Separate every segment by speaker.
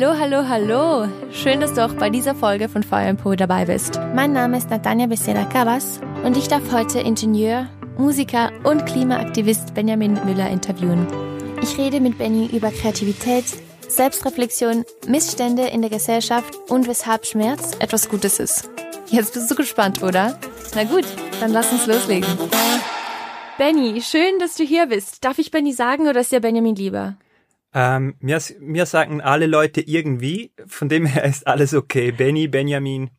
Speaker 1: Hallo, hallo, hallo. Schön, dass du auch bei dieser Folge von Feuer Po dabei bist. Mein Name ist Natanja Becerra Cabas und ich darf heute Ingenieur, Musiker und Klimaaktivist Benjamin Müller interviewen. Ich rede mit Benny über Kreativität, Selbstreflexion, Missstände in der Gesellschaft und weshalb Schmerz etwas Gutes ist. Jetzt bist du gespannt, oder? Na gut, dann lass uns loslegen. Benny, schön, dass du hier bist. Darf ich Benny sagen oder ist dir Benjamin lieber?
Speaker 2: Ähm, mir, mir sagen alle Leute irgendwie, von dem her ist alles okay. Benny, Benjamin.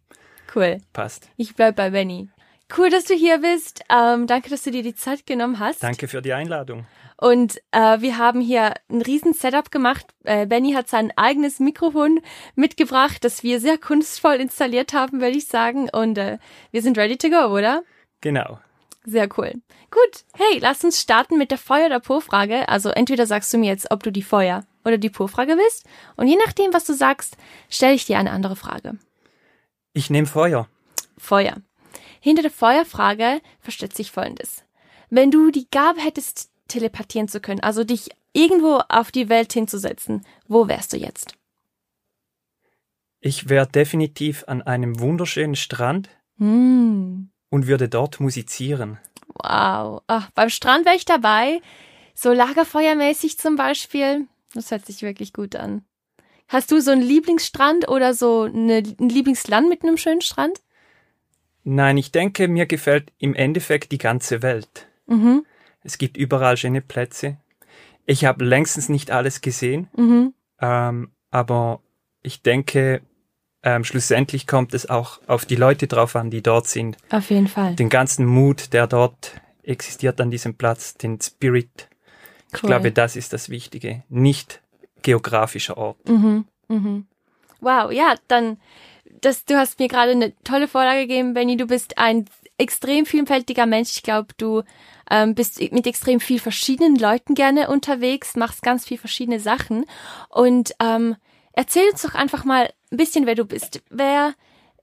Speaker 1: Cool.
Speaker 2: Passt.
Speaker 1: Ich bleib bei Benny. Cool, dass du hier bist. Ähm, danke, dass du dir die Zeit genommen hast.
Speaker 2: Danke für die Einladung.
Speaker 1: Und äh, wir haben hier ein riesen Setup gemacht. Äh, Benny hat sein eigenes Mikrofon mitgebracht, das wir sehr kunstvoll installiert haben, würde ich sagen. Und äh, wir sind ready to go, oder?
Speaker 2: Genau.
Speaker 1: Sehr cool. Gut, hey, lass uns starten mit der Feuer- oder Po-Frage. Also entweder sagst du mir jetzt, ob du die Feuer- oder die Po-Frage willst. Und je nachdem, was du sagst, stelle ich dir eine andere Frage.
Speaker 2: Ich nehme Feuer.
Speaker 1: Feuer. Hinter der Feuerfrage versteckt sich Folgendes. Wenn du die Gabe hättest, telepathieren zu können, also dich irgendwo auf die Welt hinzusetzen, wo wärst du jetzt?
Speaker 2: Ich wäre definitiv an einem wunderschönen Strand
Speaker 1: Hm.
Speaker 2: Und würde dort musizieren.
Speaker 1: Wow. Ach, beim Strand wäre ich dabei. So lagerfeuermäßig zum Beispiel. Das hört sich wirklich gut an. Hast du so einen Lieblingsstrand oder so eine, ein Lieblingsland mit einem schönen Strand?
Speaker 2: Nein, ich denke, mir gefällt im Endeffekt die ganze Welt.
Speaker 1: Mhm.
Speaker 2: Es gibt überall schöne Plätze. Ich habe längstens nicht alles gesehen,
Speaker 1: Mhm.
Speaker 2: ähm, aber ich denke, ähm, schlussendlich kommt es auch auf die Leute drauf an, die dort sind.
Speaker 1: Auf jeden Fall.
Speaker 2: Den ganzen Mut, der dort existiert an diesem Platz, den Spirit. Ich
Speaker 1: Cool.
Speaker 2: glaube, das ist das Wichtige. Nicht geografischer Ort.
Speaker 1: Mhm. Mhm. Wow, ja, dann, das, du hast mir gerade eine tolle Vorlage gegeben, Benny. Du bist ein extrem vielfältiger Mensch. Ich glaube, du ähm, bist mit extrem viel verschiedenen Leuten gerne unterwegs, machst ganz viel verschiedene Sachen. Und ähm, erzähl uns doch einfach mal ein bisschen, wer du bist. Wer,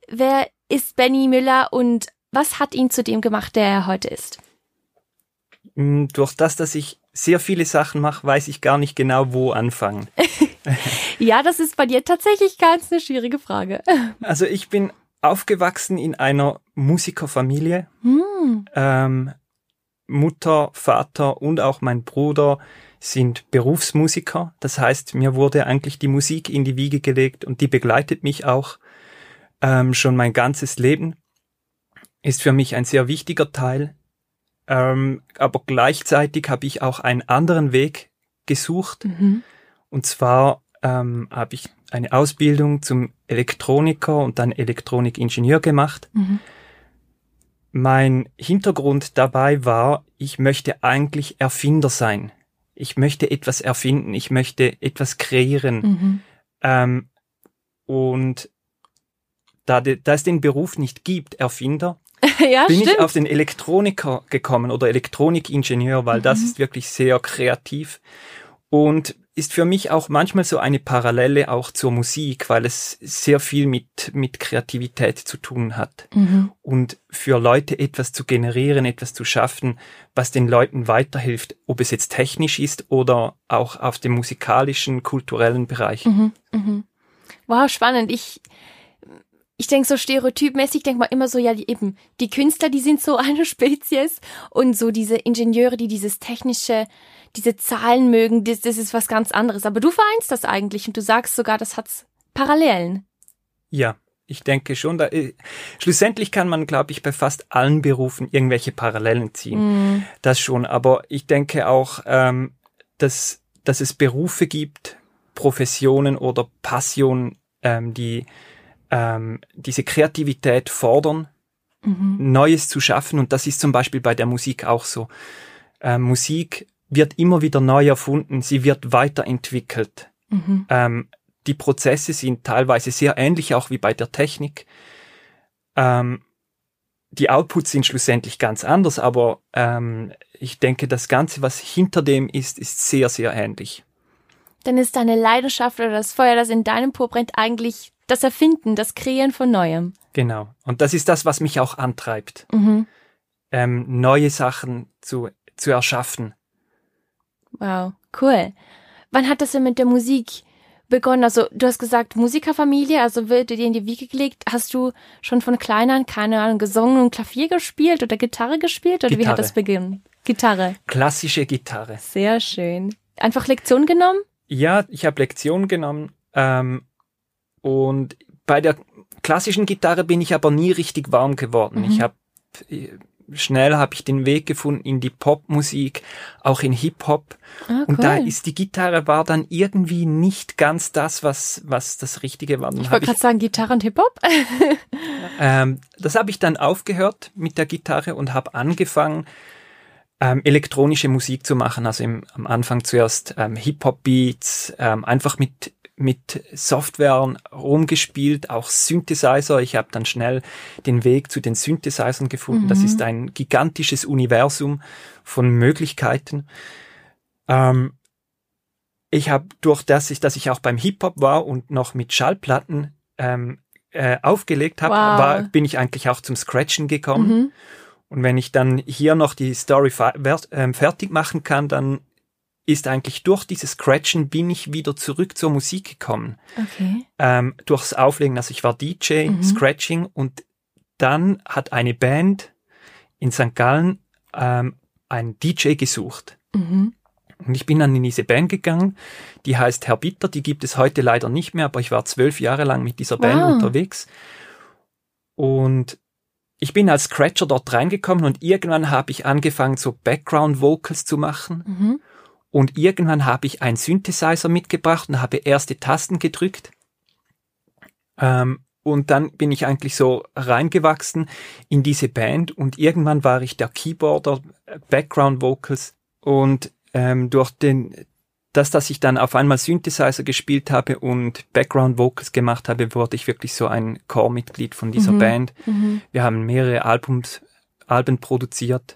Speaker 1: wer ist Benny Müller und was hat ihn zu dem gemacht, der er heute ist?
Speaker 2: Mm, Durch das, dass ich sehr viele Sachen mache, weiß ich gar nicht genau, wo anfangen.
Speaker 1: Ja, das ist bei dir tatsächlich ganz eine schwierige Frage.
Speaker 2: Also ich bin aufgewachsen in einer Musikerfamilie.
Speaker 1: Hm.
Speaker 2: Ähm, Mutter, Vater und auch mein Bruder sind Berufsmusiker. Das heißt, mir wurde eigentlich die Musik in die Wiege gelegt und die begleitet mich auch ähm, schon mein ganzes Leben. Ist für mich ein sehr wichtiger Teil. Ähm, aber gleichzeitig habe ich auch einen anderen Weg gesucht.
Speaker 1: Mhm.
Speaker 2: Und zwar ähm, habe ich eine Ausbildung zum Elektroniker und dann Elektronikingenieur gemacht.
Speaker 1: Mhm.
Speaker 2: Mein Hintergrund dabei war, ich möchte eigentlich Erfinder sein. Ich möchte etwas erfinden, ich möchte etwas kreieren.
Speaker 1: Mhm.
Speaker 2: Ähm, und da, de, da es den Beruf nicht gibt, Erfinder,
Speaker 1: ja,
Speaker 2: bin
Speaker 1: stimmt.
Speaker 2: ich auf den Elektroniker gekommen oder Elektronikingenieur, weil das
Speaker 1: Mhm.
Speaker 2: ist wirklich sehr kreativ und ist für mich auch manchmal so eine Parallele auch zur Musik, weil es sehr viel mit, mit Kreativität zu tun hat.
Speaker 1: Mhm.
Speaker 2: Und für Leute etwas zu generieren, etwas zu schaffen, was den Leuten weiterhilft, ob es jetzt technisch ist oder auch auf dem musikalischen, kulturellen Bereich.
Speaker 1: Mhm, mhm. Wow, spannend. Ich, ich denke so stereotypmäßig, denke mal immer so, ja, die, eben, die Künstler, die sind so eine Spezies und so diese Ingenieure, die dieses technische, diese Zahlen mögen, das, das ist was ganz anderes. Aber du vereinst das eigentlich und du sagst sogar, das hat's Parallelen.
Speaker 2: Ja, ich denke schon. Da, äh, schlussendlich kann man, glaube ich, bei fast allen Berufen irgendwelche Parallelen ziehen.
Speaker 1: Mhm.
Speaker 2: Das schon. Aber ich denke auch, ähm, dass, dass es Berufe gibt, Professionen oder Passionen, ähm, die ähm, diese Kreativität fordern,
Speaker 1: Mhm.
Speaker 2: Neues zu schaffen. Und das ist zum Beispiel bei der Musik auch so. Ähm, Musik wird immer wieder neu erfunden, sie wird weiterentwickelt.
Speaker 1: Mhm.
Speaker 2: Ähm, die Prozesse sind teilweise sehr ähnlich, auch wie bei der Technik. Ähm, die Outputs sind schlussendlich ganz anders, aber ähm, ich denke, das Ganze, was hinter dem ist, ist sehr, sehr ähnlich.
Speaker 1: Dann ist deine Leidenschaft oder das Feuer, das in deinem Po brennt, eigentlich das Erfinden, das Kreieren von Neuem.
Speaker 2: Genau. Und das ist das, was mich auch antreibt,
Speaker 1: Mhm.
Speaker 2: ähm, neue Sachen zu, zu erschaffen.
Speaker 1: Wow, cool. Wann hat das denn mit der Musik begonnen? Also du hast gesagt Musikerfamilie, also wird dir in die Wiege gelegt. Hast du schon von klein an, keine Ahnung, gesungen und Klavier gespielt oder Gitarre gespielt? Oder
Speaker 2: Gitarre.
Speaker 1: wie hat das begonnen? Gitarre.
Speaker 2: Klassische Gitarre.
Speaker 1: Sehr schön. Einfach Lektion genommen?
Speaker 2: Ja, ich habe Lektionen genommen ähm, und bei der klassischen Gitarre bin ich aber nie richtig warm geworden.
Speaker 1: Mhm.
Speaker 2: Ich habe schnell habe ich den Weg gefunden in die Popmusik, auch in Hip-Hop.
Speaker 1: Ah,
Speaker 2: Und da ist die Gitarre war dann irgendwie nicht ganz das, was, was das Richtige war. Dann
Speaker 1: Ich wollte gerade sagen Gitarre und Hip-Hop.
Speaker 2: ähm, das habe ich dann aufgehört mit der Gitarre und habe angefangen, ähm, elektronische Musik zu machen. Also im, am Anfang zuerst ähm, Hip-Hop-Beats, ähm, einfach mit mit Software rumgespielt, auch Synthesizer. Ich habe dann schnell den Weg zu den Synthesizern gefunden. Das
Speaker 1: Mhm.
Speaker 2: ist ein gigantisches Universum von Möglichkeiten. Ähm, ich habe durch das, ich, dass ich auch beim Hip-Hop war und noch mit Schallplatten ähm, äh, aufgelegt habe,
Speaker 1: Wow.
Speaker 2: war, bin ich eigentlich auch zum Scratchen gekommen.
Speaker 1: Mhm.
Speaker 2: Und wenn ich dann hier noch die Story ähm, fertig machen kann, dann ist eigentlich durch dieses Scratchen bin ich wieder zurück zur Musik gekommen.
Speaker 1: Okay.
Speaker 2: Ähm, durchs Auflegen, also ich war DJ,
Speaker 1: Mhm.
Speaker 2: Scratching und dann hat eine Band in St. Gallen ähm, einen DJ gesucht.
Speaker 1: Mhm.
Speaker 2: Und ich bin dann in diese Band gegangen, die heißt Herr Bitter, die gibt es heute leider nicht mehr, aber ich war zwölf Jahre lang mit dieser Band
Speaker 1: Wow.
Speaker 2: unterwegs. Und ich bin als Scratcher dort reingekommen und irgendwann habe ich angefangen, so Background Vocals zu machen.
Speaker 1: Mhm.
Speaker 2: Und irgendwann habe ich einen Synthesizer mitgebracht und habe erste Tasten gedrückt. Ähm, und dann bin ich eigentlich so reingewachsen in diese Band und irgendwann war ich der Keyboarder, äh, Background Vocals und ähm, durch den, das, dass ich dann auf einmal Synthesizer gespielt habe und Background Vocals gemacht habe, wurde ich wirklich so ein Core-Mitglied von dieser
Speaker 1: Mhm.
Speaker 2: Band.
Speaker 1: Mhm.
Speaker 2: Wir haben mehrere Albums, Alben produziert.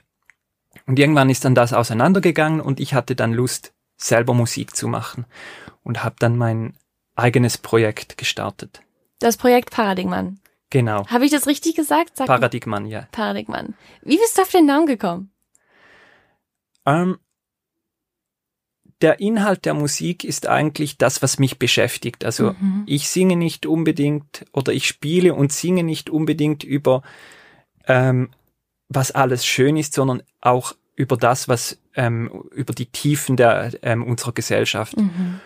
Speaker 2: Und irgendwann ist dann das auseinandergegangen und ich hatte dann Lust, selber Musik zu machen und habe dann mein eigenes Projekt gestartet.
Speaker 1: Das Projekt Paradigman.
Speaker 2: Genau.
Speaker 1: Habe ich das richtig gesagt? Sag
Speaker 2: Paradigman, ja.
Speaker 1: Paradigman. Wie bist du auf den Namen gekommen?
Speaker 2: Ähm, der Inhalt der Musik ist eigentlich das, was mich beschäftigt. Also
Speaker 1: Mhm.
Speaker 2: ich singe nicht unbedingt oder ich spiele und singe nicht unbedingt über ähm, was alles schön ist, sondern auch über das, was ähm, über die Tiefen der ähm, unserer Gesellschaft.
Speaker 1: Mhm.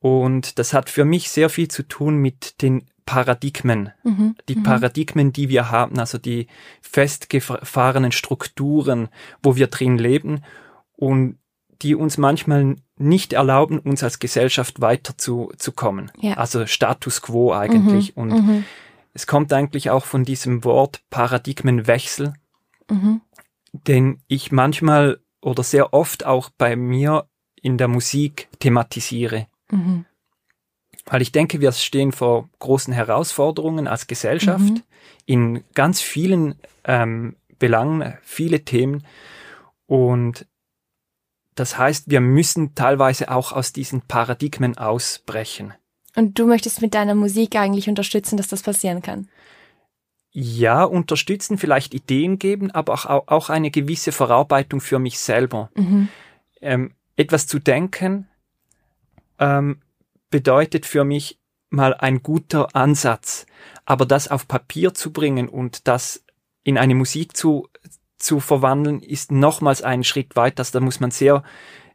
Speaker 2: Und das hat für mich sehr viel zu tun mit den Paradigmen.
Speaker 1: Mhm.
Speaker 2: Die
Speaker 1: Mhm.
Speaker 2: Paradigmen, die wir haben, also die festgefahrenen Strukturen, wo wir drin leben und die uns manchmal nicht erlauben, uns als Gesellschaft weiter zu, zu kommen.
Speaker 1: Ja.
Speaker 2: Also Status quo eigentlich.
Speaker 1: Mhm.
Speaker 2: Und
Speaker 1: Mhm.
Speaker 2: es kommt eigentlich auch von diesem Wort Paradigmenwechsel,
Speaker 1: Mhm.
Speaker 2: den ich manchmal oder sehr oft auch bei mir in der Musik thematisiere.
Speaker 1: Mhm.
Speaker 2: Weil ich denke, wir stehen vor großen Herausforderungen als Gesellschaft
Speaker 1: Mhm.
Speaker 2: in ganz vielen ähm, Belangen, viele Themen. Und das heißt, wir müssen teilweise auch aus diesen Paradigmen ausbrechen.
Speaker 1: Und du möchtest mit deiner Musik eigentlich unterstützen, dass das passieren kann.
Speaker 2: Ja, unterstützen, vielleicht Ideen geben, aber auch, auch eine gewisse Verarbeitung für mich selber.
Speaker 1: Mhm.
Speaker 2: ähm, etwas zu denken ähm, bedeutet für mich mal ein guter Ansatz, aber das auf Papier zu bringen und das in eine Musik zu zu verwandeln, ist nochmals einen Schritt weiter. Also Da muss man sehr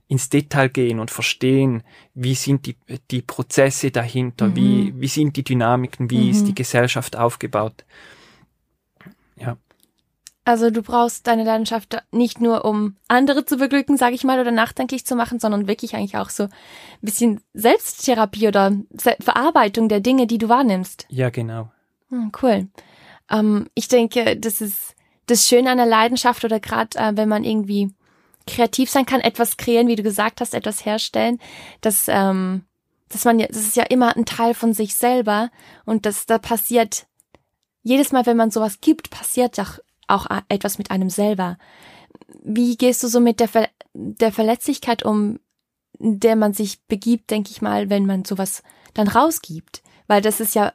Speaker 2: ins Detail gehen und verstehen, wie sind die, die Prozesse dahinter,
Speaker 1: Mhm.
Speaker 2: wie, wie sind die Dynamiken, wie ist
Speaker 1: Mhm.
Speaker 2: die Gesellschaft aufgebaut. Ja.
Speaker 1: Also du brauchst deine Leidenschaft nicht nur, um andere zu beglücken, sage ich mal, oder nachdenklich zu machen, sondern wirklich eigentlich auch so ein bisschen Selbsttherapie oder Verarbeitung der Dinge, die du wahrnimmst.
Speaker 2: Ja, genau.
Speaker 1: Hm, cool. Ähm, ich denke, das ist das Schöne an der Leidenschaft oder gerade äh, wenn man irgendwie kreativ sein kann, etwas kreieren, wie du gesagt hast, etwas herstellen, dass, ähm, dass man ja, das ist ja immer ein Teil von sich selber und das da passiert jedes Mal, wenn man sowas gibt, passiert doch auch etwas mit einem selber. Wie gehst du so mit der, Ver der Verletzlichkeit um, der man sich begibt, denke ich mal, wenn man sowas dann rausgibt? Weil das ist ja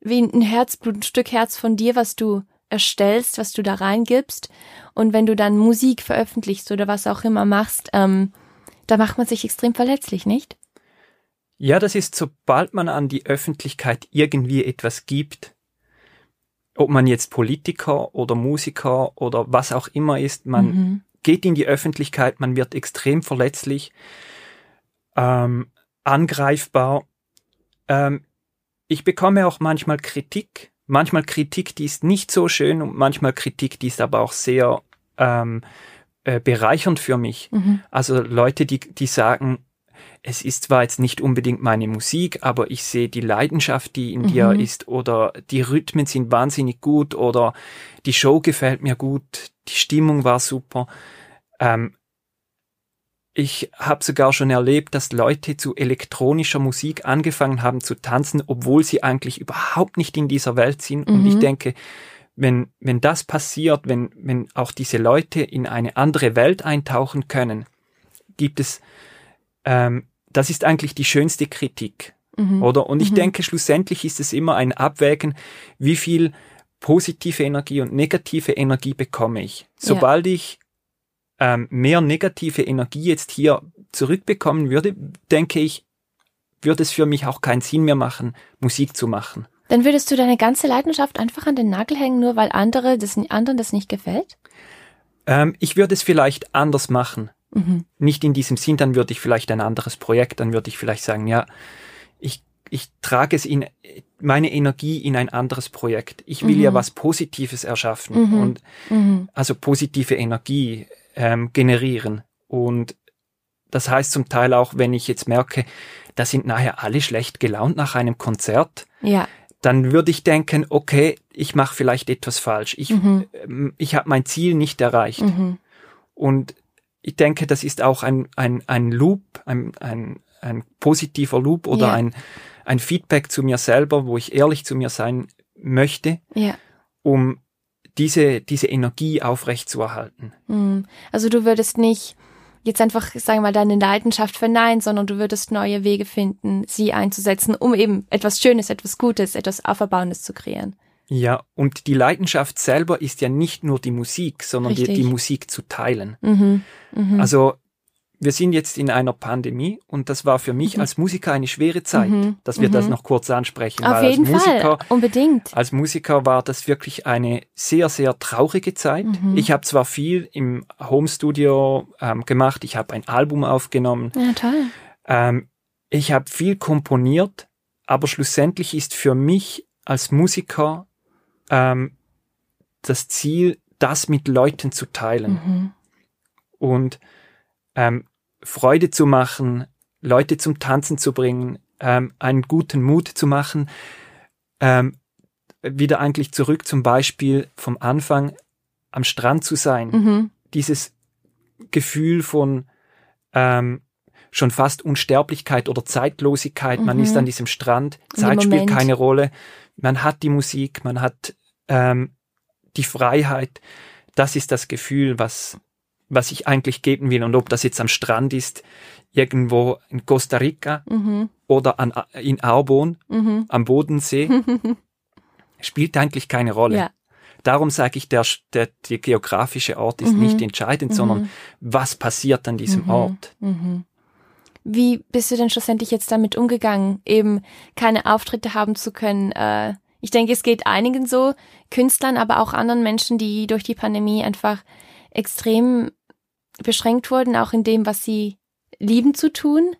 Speaker 1: wie ein Herzblut, ein Stück Herz von dir, was du erstellst, was du da reingibst. Und wenn du dann Musik veröffentlichst oder was auch immer machst, ähm, da macht man sich extrem verletzlich, nicht?
Speaker 2: Ja, das ist, sobald man an die Öffentlichkeit irgendwie etwas gibt, ob man jetzt Politiker oder Musiker oder was auch immer ist, man mhm. geht in die Öffentlichkeit, man wird extrem verletzlich, ähm, angreifbar. Ähm, ich bekomme auch manchmal Kritik, manchmal Kritik, die ist nicht so schön und manchmal Kritik, die ist aber auch sehr ähm, äh, bereichernd für mich. Mhm. Also Leute, die, die sagen, es ist zwar jetzt nicht unbedingt meine Musik, aber ich sehe die Leidenschaft, die in mhm. dir ist, oder die Rhythmen sind wahnsinnig gut, oder die Show gefällt mir gut, die Stimmung war super. Ähm, ich habe sogar schon erlebt, dass Leute zu elektronischer Musik angefangen haben zu tanzen, obwohl sie eigentlich überhaupt nicht in dieser Welt sind. Mhm. Und ich mhm. denke, wenn, wenn das passiert, wenn, wenn auch diese Leute in eine andere Welt eintauchen können, gibt es ähm, das ist eigentlich die schönste Kritik, mhm. oder? Und ich mhm. denke, schlussendlich ist es immer ein Abwägen, wie viel positive Energie und negative Energie bekomme ich. Sobald ja. ich ähm, mehr negative Energie jetzt hier zurückbekommen würde, denke ich, würde es für mich auch keinen Sinn mehr machen, Musik zu machen.
Speaker 1: Dann würdest du deine ganze Leidenschaft einfach an den Nagel hängen, nur weil andere das, anderen das nicht gefällt?
Speaker 2: Ähm, ich würde es vielleicht anders machen. Mhm. Nicht in diesem Sinn, dann würde ich vielleicht ein anderes Projekt, dann würde ich vielleicht sagen, ja, ich, ich trage es in meine Energie in ein anderes Projekt. Ich will mhm. ja was Positives erschaffen mhm. und mhm. also positive Energie ähm, generieren. Und das heißt zum Teil auch, wenn ich jetzt merke, da sind nachher alle schlecht gelaunt nach einem Konzert, ja. dann würde ich denken, okay, ich mache vielleicht etwas falsch. Ich, mhm. Ähm, ich habe mein Ziel nicht erreicht. Mhm. Und ich denke, das ist auch ein, ein, ein Loop, ein, ein, ein positiver Loop oder ja. ein, ein Feedback zu mir selber, wo ich ehrlich zu mir sein möchte, ja. um diese, diese Energie aufrechtzuerhalten.
Speaker 1: Mhm. Also du würdest nicht jetzt einfach, sagen wir mal, deine Leidenschaft verneinen, sondern du würdest neue Wege finden, sie einzusetzen, um eben etwas Schönes, etwas Gutes, etwas Auferbauendes zu kreieren.
Speaker 2: Ja, und die Leidenschaft selber ist ja nicht nur die Musik, sondern die, die, Musik zu teilen. Mhm, mh. Also wir sind jetzt in einer Pandemie und das war für mich mhm. als Musiker eine schwere Zeit, mhm, dass wir das mhm. noch kurz ansprechen.
Speaker 1: Auf jeden Musiker, Fall, unbedingt.
Speaker 2: Als Musiker war das wirklich eine sehr, sehr traurige Zeit. Mhm. Ich habe zwar viel im Homestudio ähm, gemacht, ich habe ein Album aufgenommen.
Speaker 1: Ja, toll.
Speaker 2: Ähm, ich habe viel komponiert, aber schlussendlich ist für mich als Musiker ähm, das Ziel, das mit Leuten zu teilen mhm. und ähm, Freude zu machen, Leute zum Tanzen zu bringen, ähm, einen guten Mut zu machen, ähm, wieder eigentlich zurück zum Beispiel vom Anfang am Strand zu sein, mhm. dieses Gefühl von ähm, schon fast Unsterblichkeit oder Zeitlosigkeit. Mhm. Man ist an diesem Strand, Zeit spielt keine Rolle. Man hat die Musik, man hat ähm, die Freiheit, das ist das Gefühl, was, was ich eigentlich geben will. Und ob das jetzt am Strand ist, irgendwo in Costa Rica mhm. oder an, in Arbon mhm. am Bodensee, spielt eigentlich keine Rolle. Ja. Darum sage ich, der, der, der geografische Ort ist mhm. nicht entscheidend, sondern mhm. was passiert an diesem mhm. Ort.
Speaker 1: Mhm. Wie bist du denn schlussendlich jetzt damit umgegangen, eben keine Auftritte haben zu können, äh, ich denke, es geht einigen so, Künstlern, aber auch anderen Menschen, die durch die Pandemie einfach extrem beschränkt wurden, auch in dem, was sie lieben zu tun.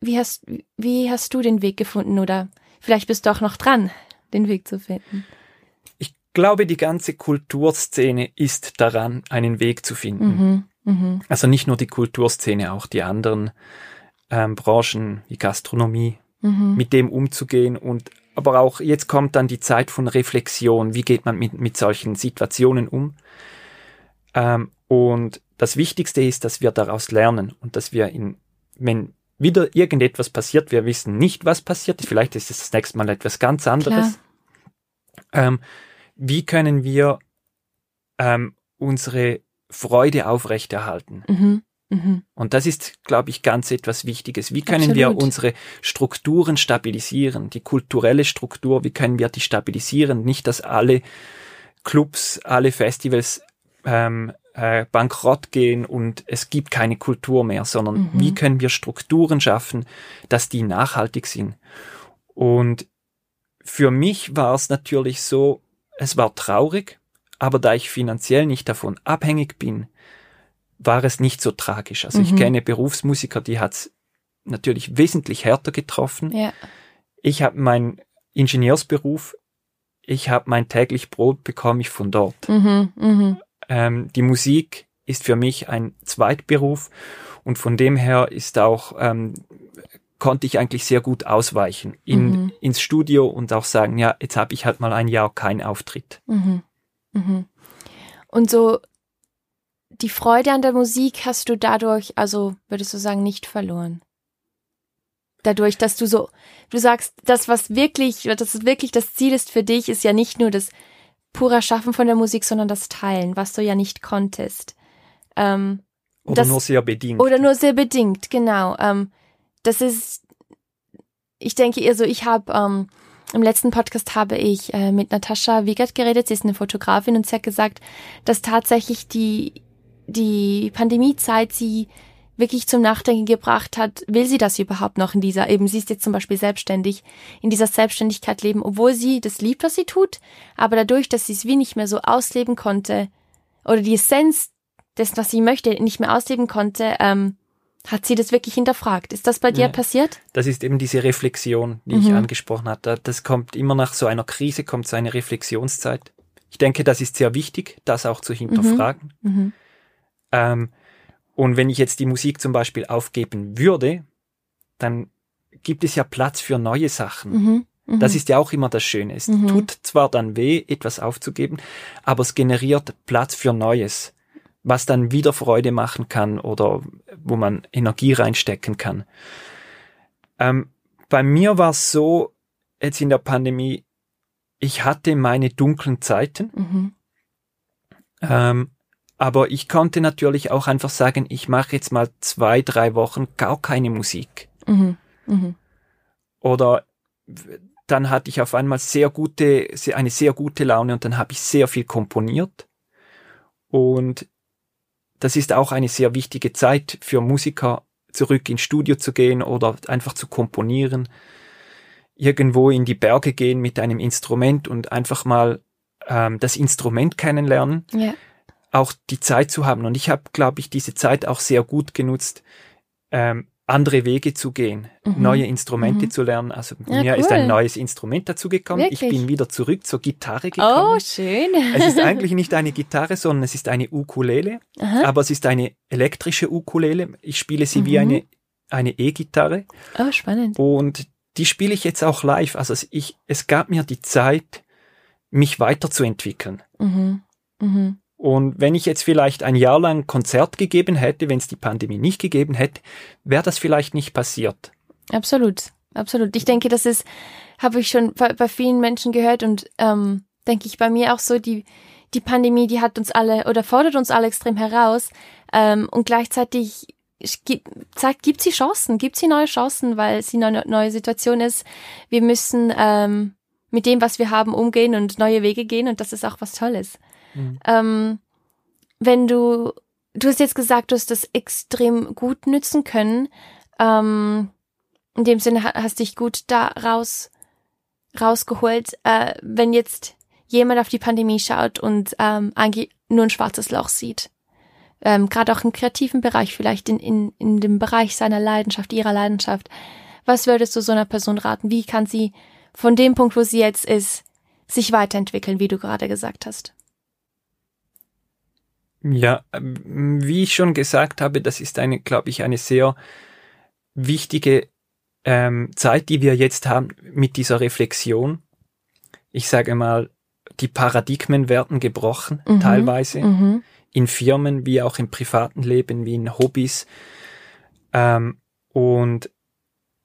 Speaker 1: Wie hast, wie hast du den Weg gefunden oder vielleicht bist du auch noch dran, den Weg zu finden?
Speaker 2: Ich glaube, die ganze Kulturszene ist daran, einen Weg zu finden. Mhm, mh. Also nicht nur die Kulturszene, auch die anderen ähm, Branchen wie Gastronomie, mhm. mit dem umzugehen und aber auch jetzt kommt dann die Zeit von Reflexion. Wie geht man mit, mit solchen Situationen um? Ähm, und das Wichtigste ist, dass wir daraus lernen und dass wir in, wenn wieder irgendetwas passiert, wir wissen nicht, was passiert, vielleicht ist es das nächste Mal etwas ganz anderes. Ähm, wie können wir ähm, unsere Freude aufrechterhalten? Mhm. Mhm. Und das ist, glaube ich, ganz etwas Wichtiges. Wie können Absolut. wir unsere Strukturen stabilisieren? Die kulturelle Struktur, wie können wir die stabilisieren? Nicht, dass alle Clubs, alle Festivals ähm, äh, bankrott gehen und es gibt keine Kultur mehr, sondern mhm. wie können wir Strukturen schaffen, dass die nachhaltig sind. Und für mich war es natürlich so, es war traurig, aber da ich finanziell nicht davon abhängig bin, war es nicht so tragisch. Also mhm. ich kenne Berufsmusiker, die hat es natürlich wesentlich härter getroffen. Ja. Ich habe meinen Ingenieursberuf, ich habe mein täglich Brot bekomme ich von dort. Mhm, mh. Ähm, die Musik ist für mich ein Zweitberuf und von dem her ist auch ähm, konnte ich eigentlich sehr gut ausweichen in, mhm. ins Studio und auch sagen, ja, jetzt habe ich halt mal ein Jahr keinen Auftritt. Mhm.
Speaker 1: Mhm. Und so die Freude an der Musik hast du dadurch, also würdest du sagen, nicht verloren? Dadurch, dass du so, du sagst, das, was wirklich, das wirklich das Ziel ist für dich, ist ja nicht nur das pure Schaffen von der Musik, sondern das Teilen, was du ja nicht konntest.
Speaker 2: Ähm, oder das, nur sehr bedingt.
Speaker 1: Oder nur sehr bedingt, genau. Ähm, das ist, ich denke eher so, ich habe ähm, im letzten Podcast habe ich äh, mit Natascha Wiegert geredet, sie ist eine Fotografin und sie hat gesagt, dass tatsächlich die, die Pandemiezeit sie wirklich zum Nachdenken gebracht hat, will sie das überhaupt noch in dieser, eben sie ist jetzt zum Beispiel selbstständig, in dieser Selbstständigkeit leben, obwohl sie das liebt, was sie tut, aber dadurch, dass sie es wie nicht mehr so ausleben konnte, oder die Essenz dessen, was sie möchte, nicht mehr ausleben konnte, ähm, hat sie das wirklich hinterfragt? Ist das bei dir ja, passiert?
Speaker 2: Das ist eben diese Reflexion, die mhm. ich angesprochen hatte. Das kommt immer nach so einer Krise, kommt so eine Reflexionszeit. Ich denke, das ist sehr wichtig, das auch zu hinterfragen. Mhm. Mhm. Ähm, und wenn ich jetzt die Musik zum Beispiel aufgeben würde, dann gibt es ja Platz für neue Sachen. Mhm. Mhm. Das ist ja auch immer das Schöne. Es mhm. tut zwar dann weh, etwas aufzugeben, aber es generiert Platz für Neues was dann wieder Freude machen kann oder wo man Energie reinstecken kann. Ähm, bei mir war es so, jetzt in der Pandemie, ich hatte meine dunklen Zeiten, mhm. ähm, aber ich konnte natürlich auch einfach sagen, ich mache jetzt mal zwei, drei Wochen gar keine Musik. Mhm. Mhm. Oder dann hatte ich auf einmal sehr gute, eine sehr gute Laune und dann habe ich sehr viel komponiert. Und das ist auch eine sehr wichtige Zeit für Musiker, zurück ins Studio zu gehen oder einfach zu komponieren, irgendwo in die Berge gehen mit einem Instrument und einfach mal ähm, das Instrument kennenlernen, ja. Auch die Zeit zu haben. Und ich habe, glaube ich, diese Zeit auch sehr gut genutzt, ähm, andere Wege zu gehen, mhm. neue Instrumente mhm. zu lernen. Also ja, mir cool. ist ein neues Instrument dazugekommen. Ich bin wieder zurück zur Gitarre gekommen.
Speaker 1: Oh, schön.
Speaker 2: es ist eigentlich nicht eine Gitarre, sondern es ist eine Ukulele. Aha. Aber es ist eine elektrische Ukulele. Ich spiele sie mhm. wie eine eine E-Gitarre.
Speaker 1: Oh, spannend.
Speaker 2: Und die spiele ich jetzt auch live. Also ich, es gab mir die Zeit, mich weiterzuentwickeln. Mhm. Mhm. Und wenn ich jetzt vielleicht ein Jahr lang Konzert gegeben hätte, wenn es die Pandemie nicht gegeben hätte, wäre das vielleicht nicht passiert.
Speaker 1: Absolut, absolut. Ich denke, das ist, habe ich schon bei, vielen Menschen gehört und ähm, denke ich bei mir auch so, die, die Pandemie, die hat uns alle oder fordert uns alle extrem heraus ähm, und gleichzeitig sagt, gibt sie Chancen, gibt sie neue Chancen, weil sie eine neue Situation ist. Wir müssen ähm, mit dem, was wir haben, umgehen und neue Wege gehen und das ist auch was Tolles. Mhm. Ähm, wenn du, du hast jetzt gesagt, du hast das extrem gut nützen können. Ähm, in dem Sinne hast dich gut da raus, rausgeholt. Äh, wenn jetzt jemand auf die Pandemie schaut und ähm, nur ein schwarzes Loch sieht, ähm, gerade auch im kreativen Bereich, vielleicht in, in, in dem Bereich seiner Leidenschaft, ihrer Leidenschaft, was würdest du so einer Person raten? Wie kann sie von dem Punkt, wo sie jetzt ist, sich weiterentwickeln, wie du gerade gesagt hast?
Speaker 2: Ja, ähm, wie ich schon gesagt habe, das ist eine, glaube ich, eine sehr wichtige ähm, Zeit, die wir jetzt haben mit dieser Reflexion. Ich sage mal, die Paradigmen werden gebrochen, mhm. teilweise, mhm. in Firmen wie auch im privaten Leben, wie in Hobbys. Ähm, und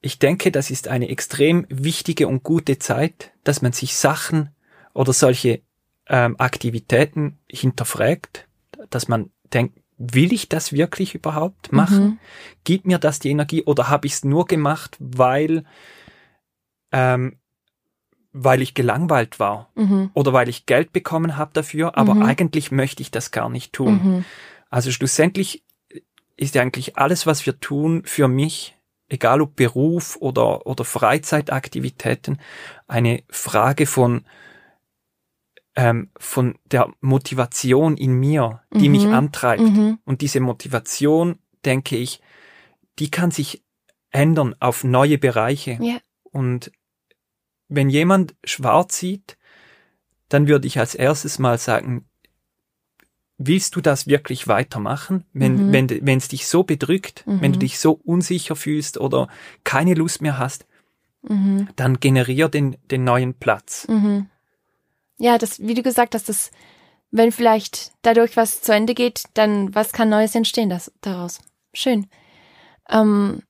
Speaker 2: ich denke, das ist eine extrem wichtige und gute Zeit, dass man sich Sachen oder solche ähm, Aktivitäten hinterfragt dass man denkt, will ich das wirklich überhaupt machen? Mhm. Gibt mir das die Energie oder habe ich es nur gemacht, weil, ähm, weil ich gelangweilt war
Speaker 1: Mhm.
Speaker 2: oder weil ich Geld bekommen habe dafür, aber
Speaker 1: Mhm.
Speaker 2: eigentlich möchte ich das gar nicht tun.
Speaker 1: Mhm.
Speaker 2: Also schlussendlich ist ja eigentlich alles, was wir tun, für mich, egal ob Beruf oder, oder Freizeitaktivitäten, eine Frage von, ähm, von der Motivation in mir, die
Speaker 1: Mhm.
Speaker 2: mich antreibt.
Speaker 1: Mhm.
Speaker 2: Und diese Motivation, denke ich, die kann sich ändern auf neue Bereiche.
Speaker 1: Ja.
Speaker 2: Und wenn jemand schwarz sieht, dann würde ich als erstes mal sagen, willst du das wirklich weitermachen? Wenn,
Speaker 1: Mhm.
Speaker 2: wenn, wenn es dich so bedrückt, wenn du
Speaker 1: Mhm.
Speaker 2: dich so unsicher fühlst oder keine Lust mehr hast,
Speaker 1: Mhm.
Speaker 2: dann generier den, den neuen Platz.
Speaker 1: Ja, das, wie du gesagt hast, das, wenn vielleicht dadurch was zu Ende geht, dann was kann Neues entstehen das, daraus? Schön. Ähm,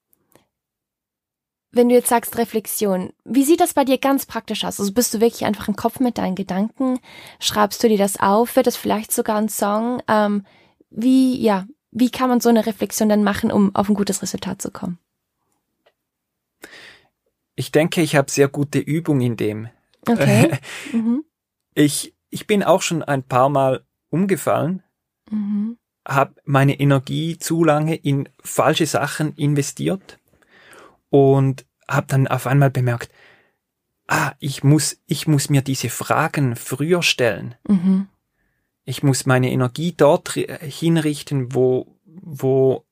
Speaker 1: wenn du jetzt sagst Reflexion, wie sieht das bei dir ganz praktisch aus? Also bist du wirklich einfach im Kopf mit deinen Gedanken? Schreibst du dir das auf? Wird das vielleicht sogar ein Song? Ähm, wie, ja, wie kann man so eine Reflexion dann machen, um auf ein gutes Resultat zu kommen?
Speaker 2: Ich denke, ich habe sehr gute Übung in dem.
Speaker 1: Okay. mhm.
Speaker 2: Ich, ich bin auch schon ein paar Mal umgefallen,
Speaker 1: Mhm.
Speaker 2: habe meine Energie zu lange in falsche Sachen investiert und habe dann auf einmal bemerkt, ah, ich muss, ich muss mir diese Fragen früher stellen.
Speaker 1: Mhm.
Speaker 2: Ich muss meine Energie dort ri- hinrichten, wo, wo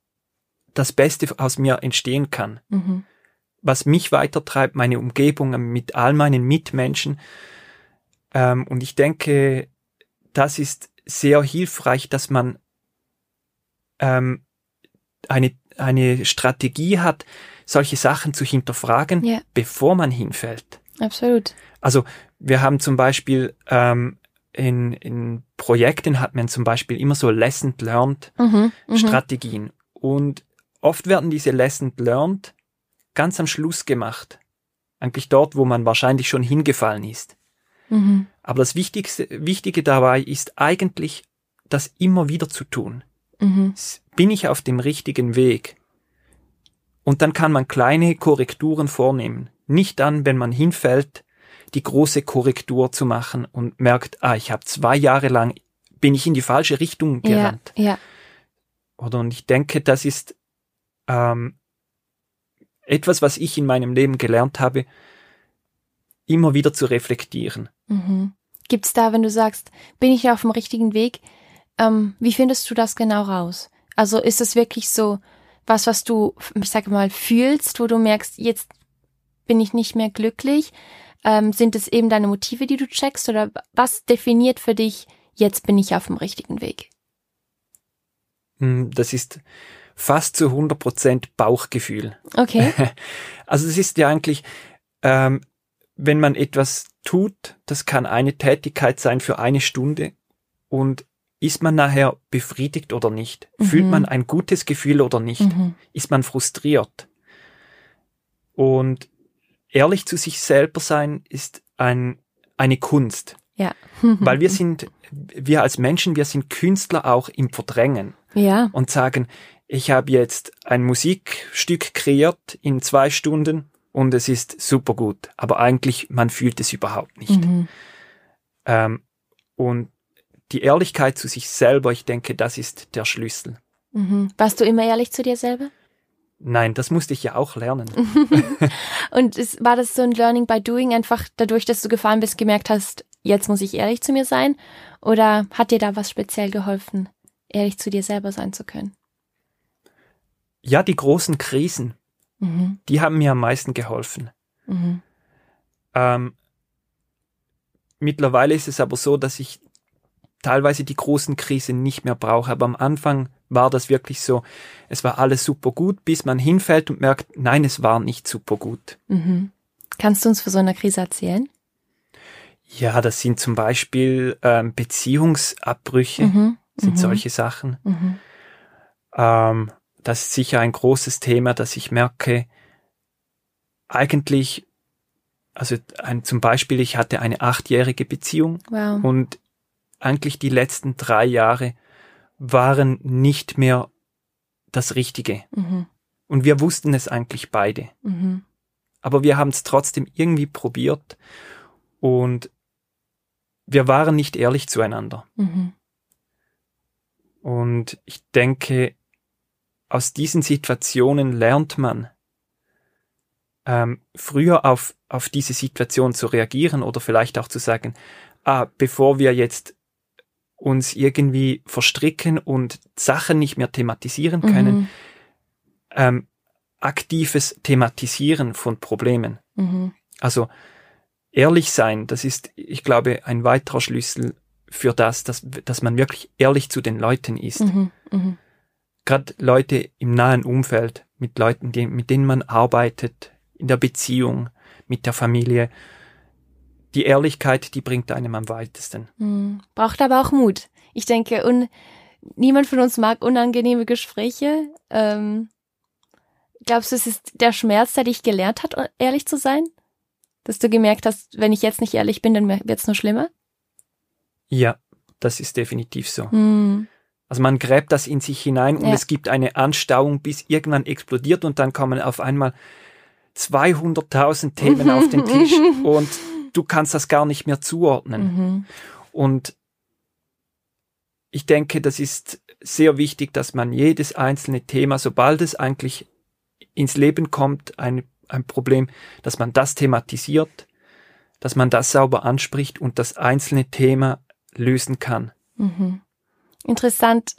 Speaker 2: das Beste aus mir entstehen kann.
Speaker 1: Mhm.
Speaker 2: Was mich weitertreibt, meine Umgebung mit all meinen Mitmenschen. Ähm, und ich denke, das ist sehr hilfreich, dass man ähm, eine, eine Strategie hat, solche Sachen zu hinterfragen,
Speaker 1: Ja.
Speaker 2: bevor man hinfällt.
Speaker 1: Absolut.
Speaker 2: Also wir haben zum Beispiel ähm, in, in Projekten hat man zum Beispiel immer so Lesson Learned
Speaker 1: Mhm. Mhm.
Speaker 2: Strategien. Und oft werden diese Lesson Learned ganz am Schluss gemacht. Eigentlich dort, wo man wahrscheinlich schon hingefallen ist.
Speaker 1: Mhm.
Speaker 2: Aber das Wichtigste, Wichtige dabei ist eigentlich, das immer wieder zu tun.
Speaker 1: Mhm.
Speaker 2: Bin ich auf dem richtigen Weg? Und dann kann man kleine Korrekturen vornehmen. Nicht dann, wenn man hinfällt, die große Korrektur zu machen und merkt, ah, ich habe zwei Jahre lang, bin ich in die falsche Richtung
Speaker 1: Ja,
Speaker 2: gerannt.
Speaker 1: ja.
Speaker 2: Oder und ich denke, das ist ähm, etwas, was ich in meinem Leben gelernt habe, immer wieder zu reflektieren.
Speaker 1: Mhm. Gibt's da, wenn du sagst, bin ich auf dem richtigen Weg, ähm, wie findest du das genau raus? Also ist es wirklich so was, was du, ich sage mal, fühlst, wo du merkst, jetzt bin ich nicht mehr glücklich? Ähm, sind es eben deine Motive, die du checkst? Oder was definiert für dich, jetzt bin ich auf dem richtigen Weg?
Speaker 2: Hm, Das ist fast zu 100% Bauchgefühl.
Speaker 1: Okay.
Speaker 2: Also es ist ja eigentlich, ähm, wenn man etwas tut, das kann eine Tätigkeit sein für eine Stunde und ist man nachher befriedigt oder nicht? Fühlt
Speaker 1: Mhm.
Speaker 2: man ein gutes Gefühl oder nicht?
Speaker 1: mhm.
Speaker 2: Ist man frustriert? Und ehrlich zu sich selber sein ist ein, eine Kunst,
Speaker 1: Ja.
Speaker 2: weil wir sind, wir als Menschen, wir sind Künstler auch im Verdrängen
Speaker 1: Ja.
Speaker 2: und sagen, ich habe jetzt ein Musikstück kreiert in zwei Stunden und es ist super gut, aber eigentlich man fühlt es überhaupt nicht.
Speaker 1: Mhm.
Speaker 2: Ähm, und die Ehrlichkeit zu sich selber, ich denke, das ist der Schlüssel.
Speaker 1: Mhm. Warst du immer ehrlich zu dir selber?
Speaker 2: Nein, das musste ich ja auch lernen.
Speaker 1: Und ist, war das so ein Learning by Doing, einfach dadurch, dass du gefahren bist, gemerkt hast, jetzt muss ich ehrlich zu mir sein? Oder hat dir da was speziell geholfen, ehrlich zu dir selber sein zu können?
Speaker 2: Ja, die großen Krisen,
Speaker 1: Mhm.
Speaker 2: die haben mir am meisten geholfen.
Speaker 1: Mhm.
Speaker 2: Ähm, mittlerweile ist es aber so, dass ich teilweise die großen Krisen nicht mehr brauche. Aber am Anfang war das wirklich so, es war alles super gut, bis man hinfällt und merkt, nein, es war nicht super gut.
Speaker 1: Mhm. Kannst du uns von so einer Krise erzählen?
Speaker 2: Ja, das sind zum Beispiel ähm, Beziehungsabbrüche,
Speaker 1: Mhm.
Speaker 2: sind
Speaker 1: Mhm.
Speaker 2: solche Sachen.
Speaker 1: Mhm.
Speaker 2: Ähm, das ist sicher ein großes Thema, dass ich merke, eigentlich, also ein, zum Beispiel, ich hatte eine achtjährige Beziehung
Speaker 1: Wow.
Speaker 2: und eigentlich die letzten drei Jahre waren nicht mehr das Richtige.
Speaker 1: Mhm.
Speaker 2: Und wir wussten es eigentlich beide.
Speaker 1: Mhm.
Speaker 2: Aber wir haben es trotzdem irgendwie probiert. Und wir waren nicht ehrlich zueinander.
Speaker 1: Mhm.
Speaker 2: Und ich denke, aus diesen Situationen lernt man, ähm, früher auf, auf diese Situation zu reagieren oder vielleicht auch zu sagen, ah, bevor wir jetzt uns irgendwie verstricken und Sachen nicht mehr thematisieren können,
Speaker 1: Mhm.
Speaker 2: ähm, aktives Thematisieren von Problemen.
Speaker 1: Mhm.
Speaker 2: Also ehrlich sein, das ist, ich glaube, ein weiterer Schlüssel für das, dass, dass man wirklich ehrlich zu den Leuten ist.
Speaker 1: Mhm.
Speaker 2: Gerade Leute im nahen Umfeld, mit Leuten, die, mit denen man arbeitet, in der Beziehung, mit der Familie. Die Ehrlichkeit, die bringt einem am weitesten.
Speaker 1: Mhm. Braucht aber auch Mut. Ich denke, un niemand von uns mag unangenehme Gespräche. Ähm, glaubst du, es ist der Schmerz, der dich gelehrt hat, ehrlich zu sein? Dass du gemerkt hast, wenn ich jetzt nicht ehrlich bin, dann wird es nur schlimmer?
Speaker 2: Ja, das ist definitiv so.
Speaker 1: Mhm.
Speaker 2: Also man gräbt das in sich hinein und
Speaker 1: Ja.
Speaker 2: es gibt eine Anstauung, bis irgendwann explodiert und dann kommen auf einmal 200.000 Themen auf den Tisch und du kannst das gar nicht mehr zuordnen.
Speaker 1: Mhm.
Speaker 2: Und ich denke, das ist sehr wichtig, dass man jedes einzelne Thema, sobald es eigentlich ins Leben kommt, ein, ein Problem, dass man das thematisiert, dass man das sauber anspricht und das einzelne Thema lösen kann.
Speaker 1: Mhm. Interessant.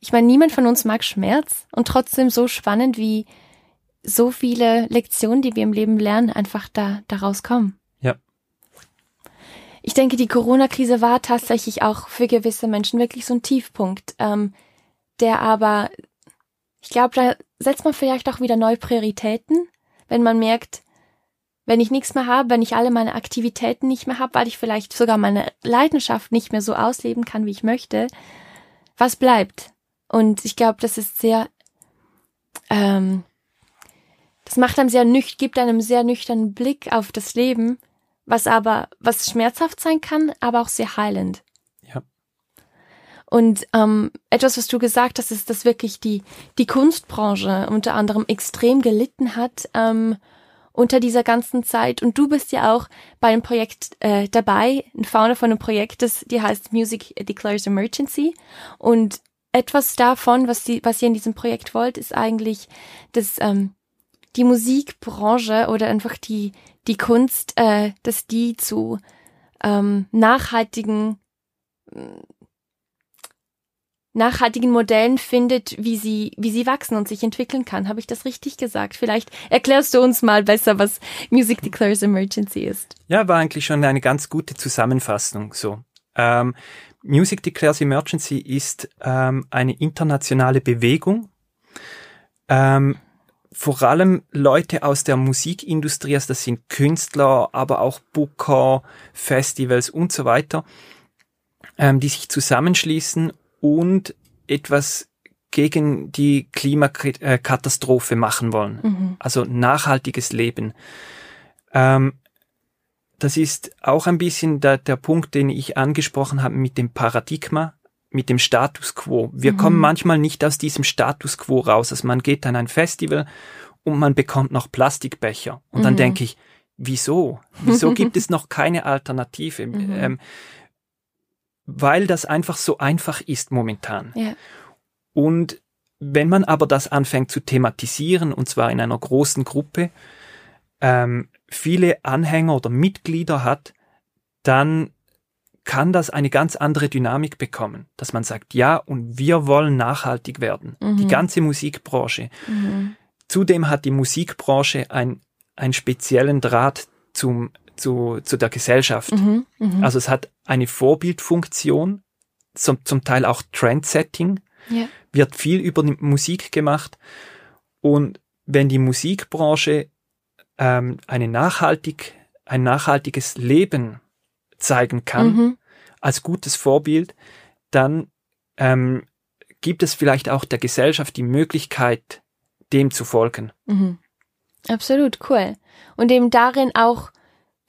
Speaker 1: Ich meine, niemand von uns mag Schmerz und trotzdem so spannend, wie so viele Lektionen, die wir im Leben lernen, einfach da daraus kommen.
Speaker 2: Ja.
Speaker 1: Ich denke, die Corona-Krise war tatsächlich auch für gewisse Menschen wirklich so ein Tiefpunkt, ähm, der aber, ich glaube, da setzt man vielleicht auch wieder neue Prioritäten, wenn man merkt, wenn ich nichts mehr habe, wenn ich alle meine Aktivitäten nicht mehr habe, weil ich vielleicht sogar meine Leidenschaft nicht mehr so ausleben kann, wie ich möchte, was bleibt? Und ich glaube, das ist sehr, ähm, das macht einem sehr nüchtern, gibt einem sehr nüchternen Blick auf das Leben, was aber, was schmerzhaft sein kann, aber auch sehr heilend.
Speaker 2: Ja.
Speaker 1: Und ähm, etwas, was du gesagt hast, ist, dass wirklich die, die Kunstbranche unter anderem extrem gelitten hat ähm, unter dieser ganzen Zeit. Und du bist ja auch bei einem Projekt äh, dabei, ein Founder von einem Projekt, das die heißt Music Declares Emergency. Und etwas davon, was, die, was ihr in diesem Projekt wollt, ist eigentlich, dass ähm, die Musikbranche oder einfach die, die Kunst, äh, dass die zu ähm, nachhaltigen nachhaltigen Modellen findet, wie sie, wie sie wachsen und sich entwickeln kann. Habe ich das richtig gesagt? Vielleicht erklärst du uns mal besser, was Music Declares Emergency ist.
Speaker 2: Ja, war eigentlich schon eine ganz gute Zusammenfassung. So, ähm, Music Declares Emergency ist ähm, eine internationale Bewegung. Ähm, vor allem Leute aus der Musikindustrie, also das sind Künstler, aber auch Booker, Festivals und so weiter, ähm, die sich zusammenschließen und etwas gegen die Klimakatastrophe machen wollen.
Speaker 1: Mhm.
Speaker 2: Also nachhaltiges Leben. Ähm, das ist auch ein bisschen der, der Punkt, den ich angesprochen habe mit dem Paradigma, mit dem Status quo. Wir
Speaker 1: Mhm.
Speaker 2: kommen manchmal nicht aus diesem Status quo raus. Also man geht an ein Festival und man bekommt noch Plastikbecher. Und dann
Speaker 1: Mhm.
Speaker 2: denke ich, wieso? Wieso gibt es noch keine Alternative?
Speaker 1: Mhm.
Speaker 2: Ähm, weil das einfach so einfach ist momentan.
Speaker 1: Ja.
Speaker 2: Und wenn man aber das anfängt zu thematisieren, und zwar in einer großen Gruppe, ähm, viele Anhänger oder Mitglieder hat, dann kann das eine ganz andere Dynamik bekommen, dass man sagt, ja, und wir wollen nachhaltig werden.
Speaker 1: Mhm.
Speaker 2: Die ganze Musikbranche.
Speaker 1: Mhm.
Speaker 2: Zudem hat die Musikbranche ein, einen speziellen Draht zum, zu, zu der Gesellschaft.
Speaker 1: Mhm. Mhm.
Speaker 2: Also es hat eine Vorbildfunktion, zum, zum Teil auch Trendsetting,
Speaker 1: ja.
Speaker 2: wird viel über die Musik gemacht. Und wenn die Musikbranche ähm, eine nachhaltig, ein nachhaltiges Leben zeigen kann,
Speaker 1: Mhm.
Speaker 2: als gutes Vorbild, dann ähm, gibt es vielleicht auch der Gesellschaft die Möglichkeit, dem zu folgen.
Speaker 1: Mhm. Absolut, cool. Und eben darin auch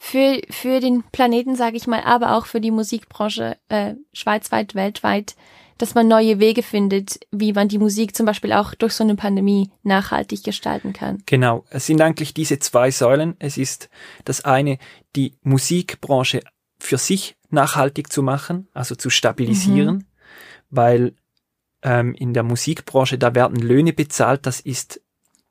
Speaker 1: für, für den Planeten, sage ich mal, aber auch für die Musikbranche äh, schweizweit, weltweit, dass man neue Wege findet, wie man die Musik zum Beispiel auch durch so eine Pandemie nachhaltig gestalten kann.
Speaker 2: Genau, es sind eigentlich diese zwei Säulen. Es ist das eine, die Musikbranche für sich nachhaltig zu machen, also zu stabilisieren, mhm. weil ähm, in der Musikbranche, da werden Löhne bezahlt, das ist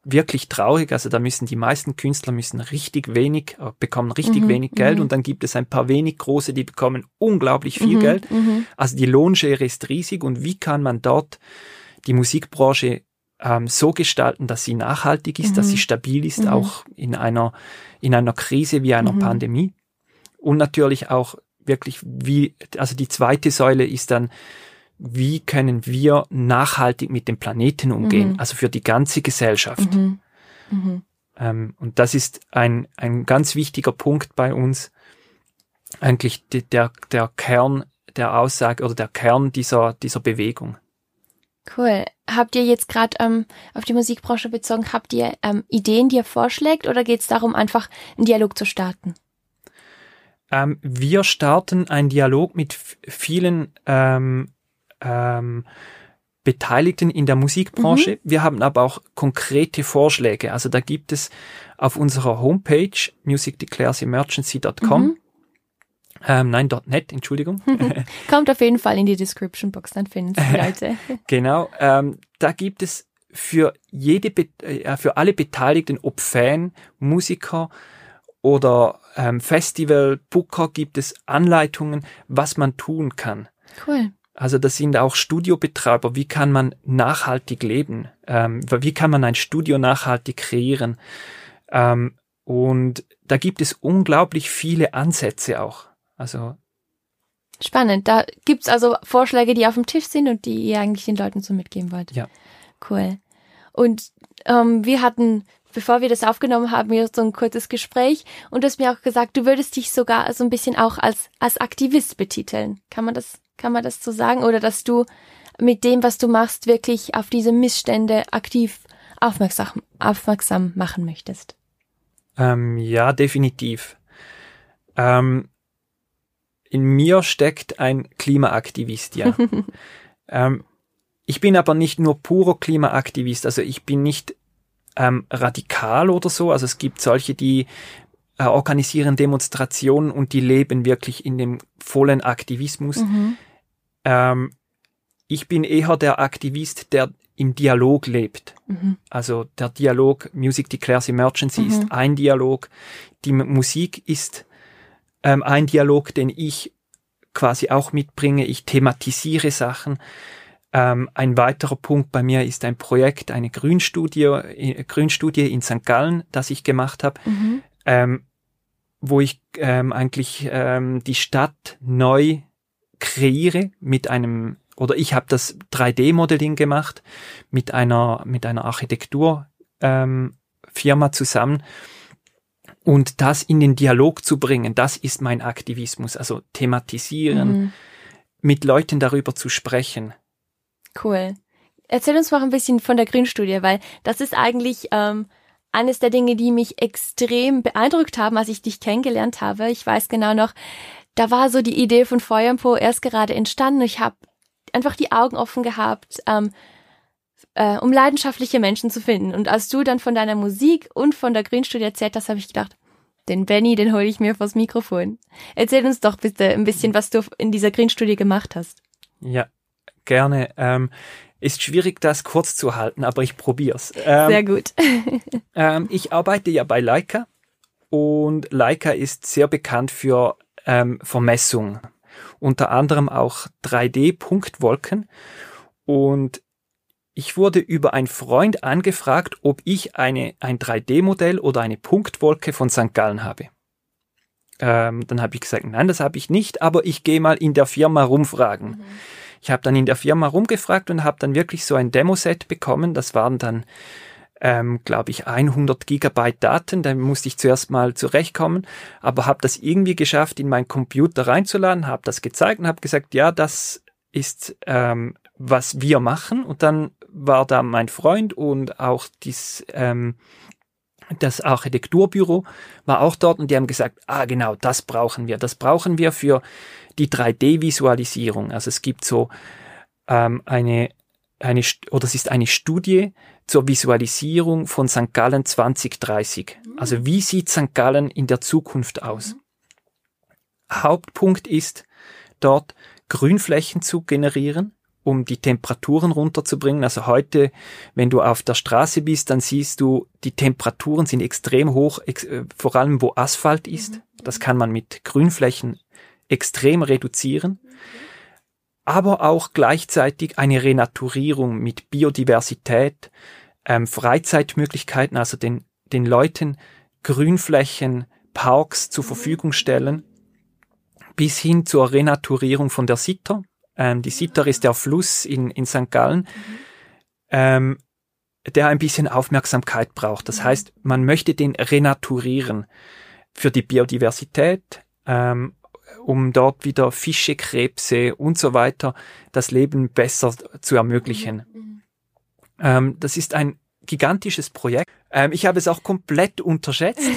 Speaker 2: wirklich traurig. Also da müssen die meisten Künstler müssen richtig wenig, äh, bekommen richtig mhm, wenig Geld mhm. und dann gibt es ein paar wenig große, die bekommen unglaublich viel mhm, Geld. Mhm. Also die Lohnschere ist riesig und wie kann man dort die Musikbranche ähm, so gestalten, dass sie nachhaltig ist, dass sie stabil ist, auch in einer, in einer Krise wie einer Pandemie. Und natürlich auch wirklich wie, also die zweite Säule ist dann, wie können wir nachhaltig mit dem Planeten umgehen, mhm. also für die ganze Gesellschaft. Mhm. Mhm. Ähm, und das ist ein, ein ganz wichtiger Punkt bei uns, eigentlich die, der, der Kern der Aussage oder der Kern dieser, dieser Bewegung.
Speaker 1: Cool. Habt ihr jetzt gerade ähm, auf die Musikbranche bezogen, habt ihr ähm, Ideen, die ihr vorschlägt oder geht es darum, einfach einen Dialog zu starten?
Speaker 2: Ähm, wir starten einen Dialog mit vielen ähm, ähm, Beteiligten in der Musikbranche. Mhm. Wir haben aber auch konkrete Vorschläge. Also da gibt es auf unserer Homepage musicdeclaresemergency.com mhm. Ähm, nein, .net, Entschuldigung.
Speaker 1: Kommt auf jeden Fall in die Description Box, dann finden Sie Leute.
Speaker 2: genau, ähm, da gibt es für jede, äh, für alle Beteiligten, ob Fan, Musiker oder ähm, Festival, Booker, gibt es Anleitungen, was man tun kann.
Speaker 1: Cool.
Speaker 2: Also das sind auch Studiobetreiber. Wie kann man nachhaltig leben? Ähm, wie kann man ein Studio nachhaltig kreieren? Ähm, und da gibt es unglaublich viele Ansätze auch. Also
Speaker 1: Spannend. Da gibt's also Vorschläge, die auf dem Tisch sind und die ihr eigentlich den Leuten so mitgeben wollt.
Speaker 2: Ja.
Speaker 1: Cool. Und ähm, wir hatten, bevor wir das aufgenommen haben, wir so ein kurzes Gespräch und du hast mir auch gesagt, du würdest dich sogar so ein bisschen auch als, als Aktivist betiteln. Kann man das kann man das so sagen? Oder dass du mit dem, was du machst, wirklich auf diese Missstände aktiv aufmerksam, aufmerksam machen möchtest?
Speaker 2: Ähm, ja, definitiv. Ähm, in mir steckt ein Klimaaktivist, ja. ähm, ich bin aber nicht nur purer Klimaaktivist, also ich bin nicht ähm, radikal oder so. Also es gibt solche, die äh, organisieren Demonstrationen und die leben wirklich in dem vollen Aktivismus. Mhm. Ähm, ich bin eher der Aktivist, der im Dialog lebt. Mhm. Also der Dialog Music Declares Emergency mhm. ist ein Dialog. Die Musik ist ähm, ein Dialog, den ich quasi auch mitbringe. Ich thematisiere Sachen. Ähm, ein weiterer Punkt bei mir ist ein Projekt, eine Grünstudie, äh, Grünstudie in St. Gallen, das ich gemacht habe, mhm. ähm, wo ich ähm, eigentlich ähm, die Stadt neu kreiere mit einem oder ich habe das 3D-Modeling gemacht mit einer mit einer Architektur ähm, Firma zusammen und das in den Dialog zu bringen, das ist mein Aktivismus, also thematisieren, mhm. mit Leuten darüber zu sprechen.
Speaker 1: Cool. Erzähl uns mal ein bisschen von der Grünstudie, weil das ist eigentlich ähm, eines der Dinge, die mich extrem beeindruckt haben, als ich dich kennengelernt habe. Ich weiß genau noch, da war so die Idee von Feuerpo erst gerade entstanden. Ich habe einfach die Augen offen gehabt, ähm, äh, um leidenschaftliche Menschen zu finden. Und als du dann von deiner Musik und von der Grünstudie erzählt hast, habe ich gedacht, den Benny, den hole ich mir vors Mikrofon. Erzähl uns doch bitte ein bisschen, was du in dieser Grünstudie gemacht hast.
Speaker 2: Ja, gerne. Ähm, ist schwierig, das kurz zu halten, aber ich probier's. Ähm,
Speaker 1: Sehr gut.
Speaker 2: ähm, ich arbeite ja bei Leica und Leica ist sehr bekannt für ähm, Vermessung. Unter anderem auch 3D-Punktwolken. Und ich wurde über einen Freund angefragt, ob ich eine, ein 3D-Modell oder eine Punktwolke von St. Gallen habe. Ähm, dann habe ich gesagt, nein, das habe ich nicht, aber ich gehe mal in der Firma rumfragen. Mhm. Ich habe dann in der Firma rumgefragt und habe dann wirklich so ein Demoset bekommen. Das waren dann ähm, glaube ich, 100 Gigabyte Daten. Da musste ich zuerst mal zurechtkommen, aber habe das irgendwie geschafft, in meinen Computer reinzuladen, habe das gezeigt und habe gesagt, ja, das ist, ähm, was wir machen. Und dann war da mein Freund und auch dies, ähm, das Architekturbüro war auch dort und die haben gesagt, ah genau, das brauchen wir. Das brauchen wir für die 3D-Visualisierung. Also es gibt so ähm, eine, eine, oder es ist eine Studie zur Visualisierung von St. Gallen 2030. Mhm. Also wie sieht St. Gallen in der Zukunft aus? Hauptpunkt ist dort Grünflächen zu generieren, um die Temperaturen runterzubringen. Also heute, wenn du auf der Straße bist, dann siehst du, die Temperaturen sind extrem hoch, ex äh, vor allem wo Asphalt ist. Das kann man mit Grünflächen extrem reduzieren. Aber auch gleichzeitig eine Renaturierung mit Biodiversität, ähm, Freizeitmöglichkeiten, also den, den Leuten Grünflächen, Parks zur Verfügung stellen, bis hin zur Renaturierung von der Sitter. Ähm, die Sitter ist der Fluss in, in St. Gallen, ähm, der ein bisschen Aufmerksamkeit braucht. Das heißt, man möchte den renaturieren für die Biodiversität, ähm, um dort wieder Fische, Krebse und so weiter das Leben besser zu ermöglichen. Ähm, das ist ein gigantisches Projekt. Ähm, ich habe es auch komplett unterschätzt.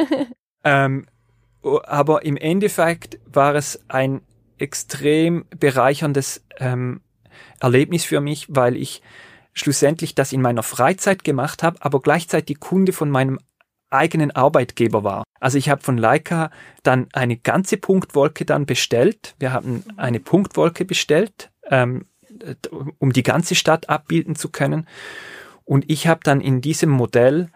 Speaker 2: ähm, aber im Endeffekt war es ein extrem bereicherndes ähm, Erlebnis für mich, weil ich schlussendlich das in meiner Freizeit gemacht habe, aber gleichzeitig Kunde von meinem eigenen Arbeitgeber war. Also ich habe von Leica dann eine ganze Punktwolke dann bestellt. Wir haben eine Punktwolke bestellt, ähm, um die ganze Stadt abbilden zu können. Und ich habe dann in diesem Modell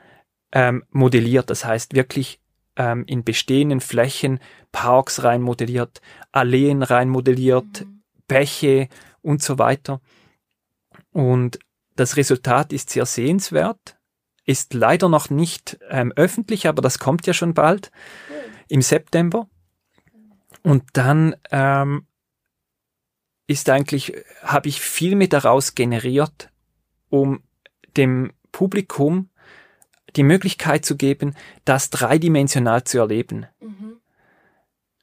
Speaker 2: ähm, modelliert, das heißt wirklich ähm, in bestehenden Flächen Parks rein modelliert, Alleen rein modelliert, mhm. Bäche und so weiter. Und das Resultat ist sehr sehenswert, ist leider noch nicht ähm, öffentlich, aber das kommt ja schon bald im September. Und dann ähm, ist eigentlich, habe ich viel mit daraus generiert, um dem Publikum die Möglichkeit zu geben, das dreidimensional zu erleben. Mhm.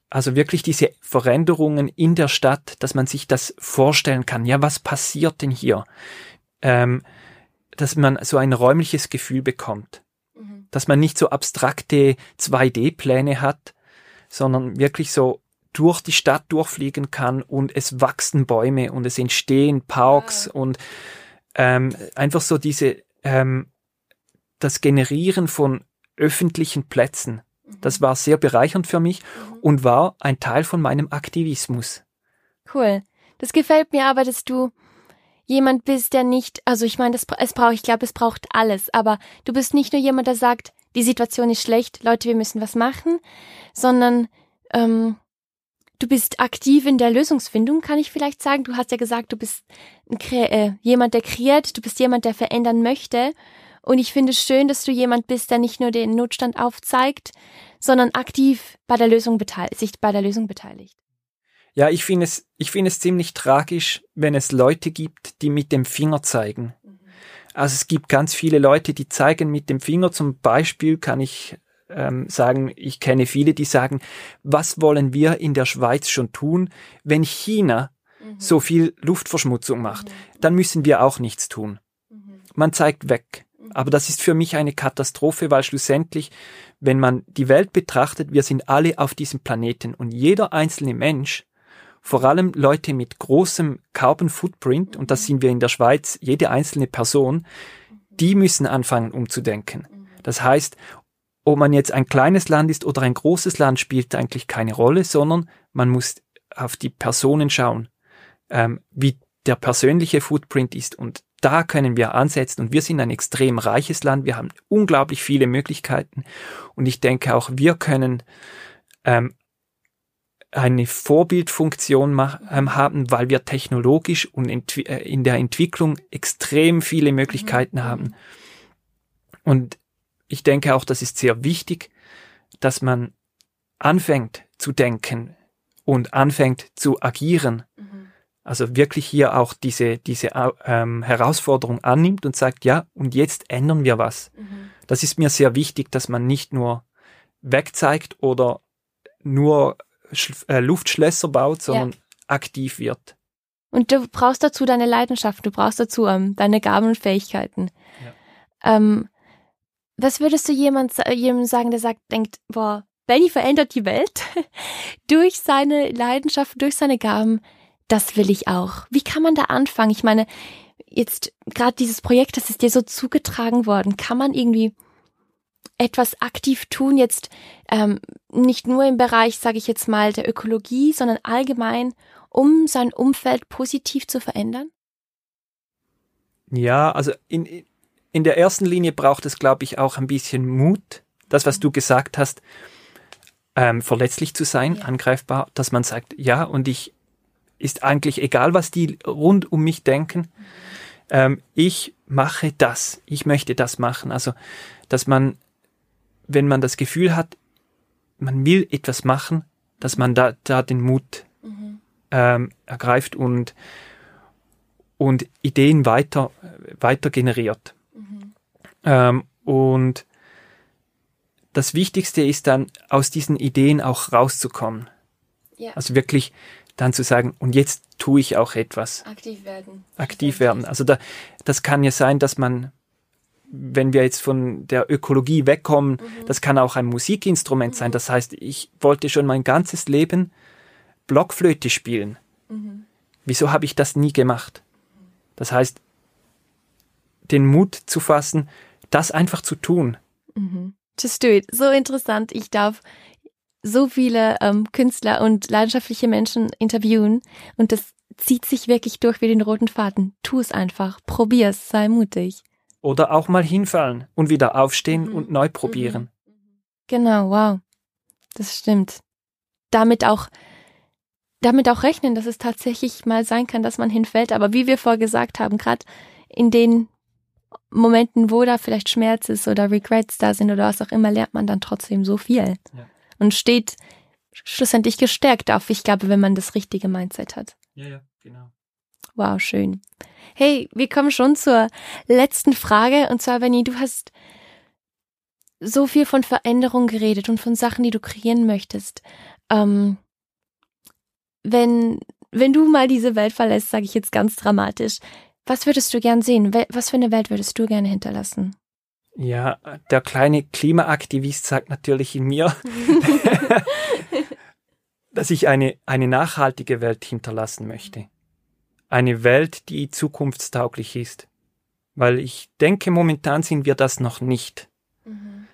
Speaker 2: Also wirklich diese Veränderungen in der Stadt, dass man sich das vorstellen kann. Ja, was passiert denn hier? Ähm, dass man so ein räumliches Gefühl bekommt. Mhm. Dass man nicht so abstrakte 2D-Pläne hat, sondern wirklich so durch die Stadt durchfliegen kann und es wachsen Bäume und es entstehen Parks wow. und ähm, einfach so diese ähm, das Generieren von öffentlichen Plätzen. Das war sehr bereichernd für mich mhm. und war ein Teil von meinem Aktivismus.
Speaker 1: Cool. Das gefällt mir aber, dass du jemand bist, der nicht, also ich meine, das, es braucht, ich glaube, es braucht alles, aber du bist nicht nur jemand, der sagt, die Situation ist schlecht, Leute, wir müssen was machen, sondern ähm, du bist aktiv in der Lösungsfindung, kann ich vielleicht sagen. Du hast ja gesagt, du bist äh, jemand, der kreiert, du bist jemand, der verändern möchte und ich finde es schön, dass du jemand bist, der nicht nur den Notstand aufzeigt, sondern aktiv bei der Lösung beteiligt, sich bei der Lösung beteiligt.
Speaker 2: Ja, ich finde es, ich finde es ziemlich tragisch, wenn es Leute gibt, die mit dem Finger zeigen. Mhm. Also es gibt ganz viele Leute, die zeigen mit dem Finger. Zum Beispiel kann ich ähm, sagen, ich kenne viele, die sagen, was wollen wir in der Schweiz schon tun, wenn China mhm. so viel Luftverschmutzung macht? Mhm. Dann müssen wir auch nichts tun. Mhm. Man zeigt weg. Aber das ist für mich eine Katastrophe, weil schlussendlich, wenn man die Welt betrachtet, wir sind alle auf diesem Planeten und jeder einzelne Mensch, vor allem Leute mit großem Carbon Footprint, und das sind wir in der Schweiz, jede einzelne Person, die müssen anfangen umzudenken. Das heißt, ob man jetzt ein kleines Land ist oder ein großes Land, spielt eigentlich keine Rolle, sondern man muss auf die Personen schauen, ähm, wie der persönliche Footprint ist. Und da können wir ansetzen und wir sind ein extrem reiches Land. Wir haben unglaublich viele Möglichkeiten und ich denke auch wir können ähm, eine Vorbildfunktion ähm, haben, weil wir technologisch und äh, in der Entwicklung extrem viele Möglichkeiten mhm. haben. Und ich denke auch, das ist sehr wichtig, dass man anfängt zu denken und anfängt zu agieren. Mhm also wirklich hier auch diese, diese ähm, Herausforderung annimmt und sagt, ja, und jetzt ändern wir was. Mhm. Das ist mir sehr wichtig, dass man nicht nur wegzeigt oder nur äh, Luftschlösser baut, sondern ja. aktiv wird.
Speaker 1: Und du brauchst dazu deine Leidenschaft, du brauchst dazu ähm, deine Gaben und Fähigkeiten. Ja. Ähm, was würdest du jemand, jemandem sagen, der sagt, denkt, boah, Benny verändert die Welt durch seine Leidenschaft, durch seine Gaben das will ich auch. Wie kann man da anfangen? Ich meine, jetzt gerade dieses Projekt, das ist dir so zugetragen worden. Kann man irgendwie etwas aktiv tun, jetzt ähm, nicht nur im Bereich, sage ich jetzt mal, der Ökologie, sondern allgemein, um sein Umfeld positiv zu verändern?
Speaker 2: Ja, also in, in der ersten Linie braucht es, glaube ich, auch ein bisschen Mut. Das, was du gesagt hast, ähm, verletzlich zu sein, ja. angreifbar, dass man sagt, ja, und ich ist eigentlich egal, was die rund um mich denken. Mhm. Ähm, ich mache das, ich möchte das machen. Also, dass man, wenn man das Gefühl hat, man will etwas machen, dass man da, da den Mut mhm. ähm, ergreift und, und Ideen weiter, weiter generiert. Ähm, und das Wichtigste ist dann, aus diesen Ideen auch rauszukommen. Ja. Also wirklich dann zu sagen, und jetzt tue ich auch etwas.
Speaker 1: Aktiv werden.
Speaker 2: Aktiv werden. Also da, das kann ja sein, dass man, wenn wir jetzt von der Ökologie wegkommen, mhm. das kann auch ein Musikinstrument mhm. sein. Das heißt, ich wollte schon mein ganzes Leben Blockflöte spielen. Mhm. Wieso habe ich das nie gemacht? Das heißt, den Mut zu fassen, das einfach zu tun.
Speaker 1: Mhm. Just do it. So interessant. Ich darf so viele ähm, Künstler und leidenschaftliche Menschen interviewen und das zieht sich wirklich durch wie den roten Faden. Tu es einfach. Probier's. Sei mutig.
Speaker 2: Oder auch mal hinfallen und wieder aufstehen mhm. und neu probieren. Mhm.
Speaker 1: Genau. Wow. Das stimmt. Damit auch damit auch rechnen, dass es tatsächlich mal sein kann, dass man hinfällt. Aber wie wir vorher gesagt haben, gerade in den Momenten, wo da vielleicht Schmerz ist oder Regrets da sind oder was auch immer, lernt man dann trotzdem so viel. Ja. Und steht schlussendlich gestärkt auf, ich glaube, wenn man das richtige Mindset hat.
Speaker 2: Ja, ja, genau.
Speaker 1: Wow, schön. Hey, wir kommen schon zur letzten Frage. Und zwar, Benny, du hast so viel von Veränderung geredet und von Sachen, die du kreieren möchtest. Ähm, wenn, wenn du mal diese Welt verlässt, sage ich jetzt ganz dramatisch, was würdest du gern sehen? Was für eine Welt würdest du gerne hinterlassen?
Speaker 2: Ja, der kleine Klimaaktivist sagt natürlich in mir, dass ich eine, eine nachhaltige Welt hinterlassen möchte. Eine Welt, die zukunftstauglich ist. Weil ich denke, momentan sind wir das noch nicht. Mhm.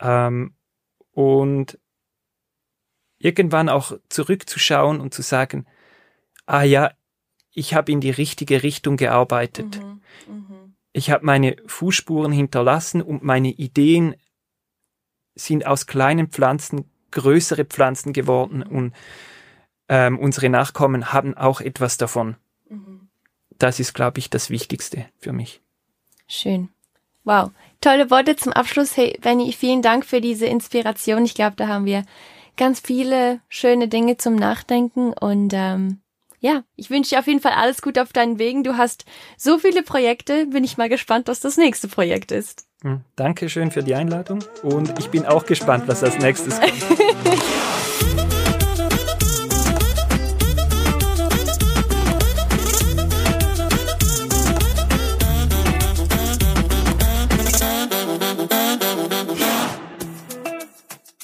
Speaker 2: Ähm, und irgendwann auch zurückzuschauen und zu sagen, ah ja, ich habe in die richtige Richtung gearbeitet. Mhm, mh. Ich habe meine Fußspuren hinterlassen und meine Ideen sind aus kleinen Pflanzen größere Pflanzen geworden mhm. und ähm, unsere Nachkommen haben auch etwas davon. Mhm. Das ist, glaube ich, das Wichtigste für mich.
Speaker 1: Schön. Wow. Tolle Worte zum Abschluss. Hey, Benny, vielen Dank für diese Inspiration. Ich glaube, da haben wir ganz viele schöne Dinge zum Nachdenken und ähm, ja, ich wünsche dir auf jeden Fall alles Gute auf deinen Wegen. Du hast so viele Projekte. Bin ich mal gespannt, was das nächste Projekt ist.
Speaker 2: Hm, Dankeschön für die Einladung und ich bin auch gespannt, was als nächstes kommt.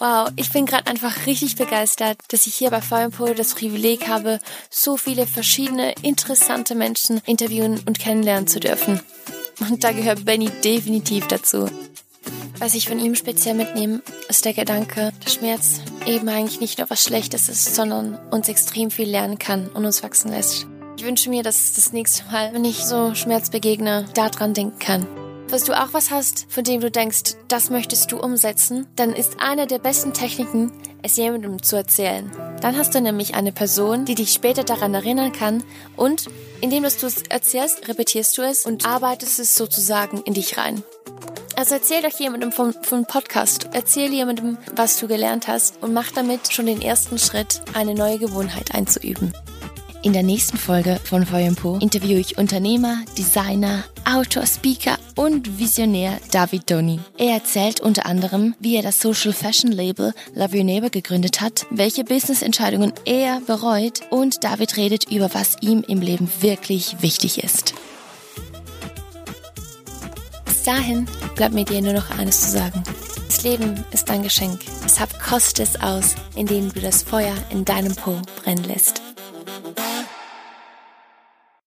Speaker 1: Wow, ich bin gerade einfach richtig begeistert, dass ich hier bei Feuerpol das Privileg habe, so viele verschiedene interessante Menschen interviewen und kennenlernen zu dürfen. Und da gehört Benny definitiv dazu. Was ich von ihm speziell mitnehme, ist der Gedanke, dass Schmerz eben eigentlich nicht nur was Schlechtes ist, sondern uns extrem viel lernen kann und uns wachsen lässt. Ich wünsche mir, dass das nächste Mal, wenn ich so Schmerz begegne, daran denken kann. Falls du auch was hast, von dem du denkst, das möchtest du umsetzen, dann ist eine der besten Techniken, es jemandem zu erzählen. Dann hast du nämlich eine Person, die dich später daran erinnern kann und indem du es erzählst, repetierst du es und arbeitest es sozusagen in dich rein. Also erzähl doch jemandem vom, vom Podcast, erzähl jemandem, was du gelernt hast und mach damit schon den ersten Schritt, eine neue Gewohnheit einzuüben. In der nächsten Folge von VMPO interviewe ich Unternehmer, Designer, Autor, Speaker und Visionär David Doni. Er erzählt unter anderem, wie er das Social Fashion Label Love Your Neighbor gegründet hat, welche Business-Entscheidungen er bereut und David redet über, was ihm im Leben wirklich wichtig ist. Bis dahin bleibt mir dir nur noch eines zu sagen. Das Leben ist ein Geschenk. Deshalb koste es aus, indem du das Feuer in deinem Po brennen lässt. bad, bad.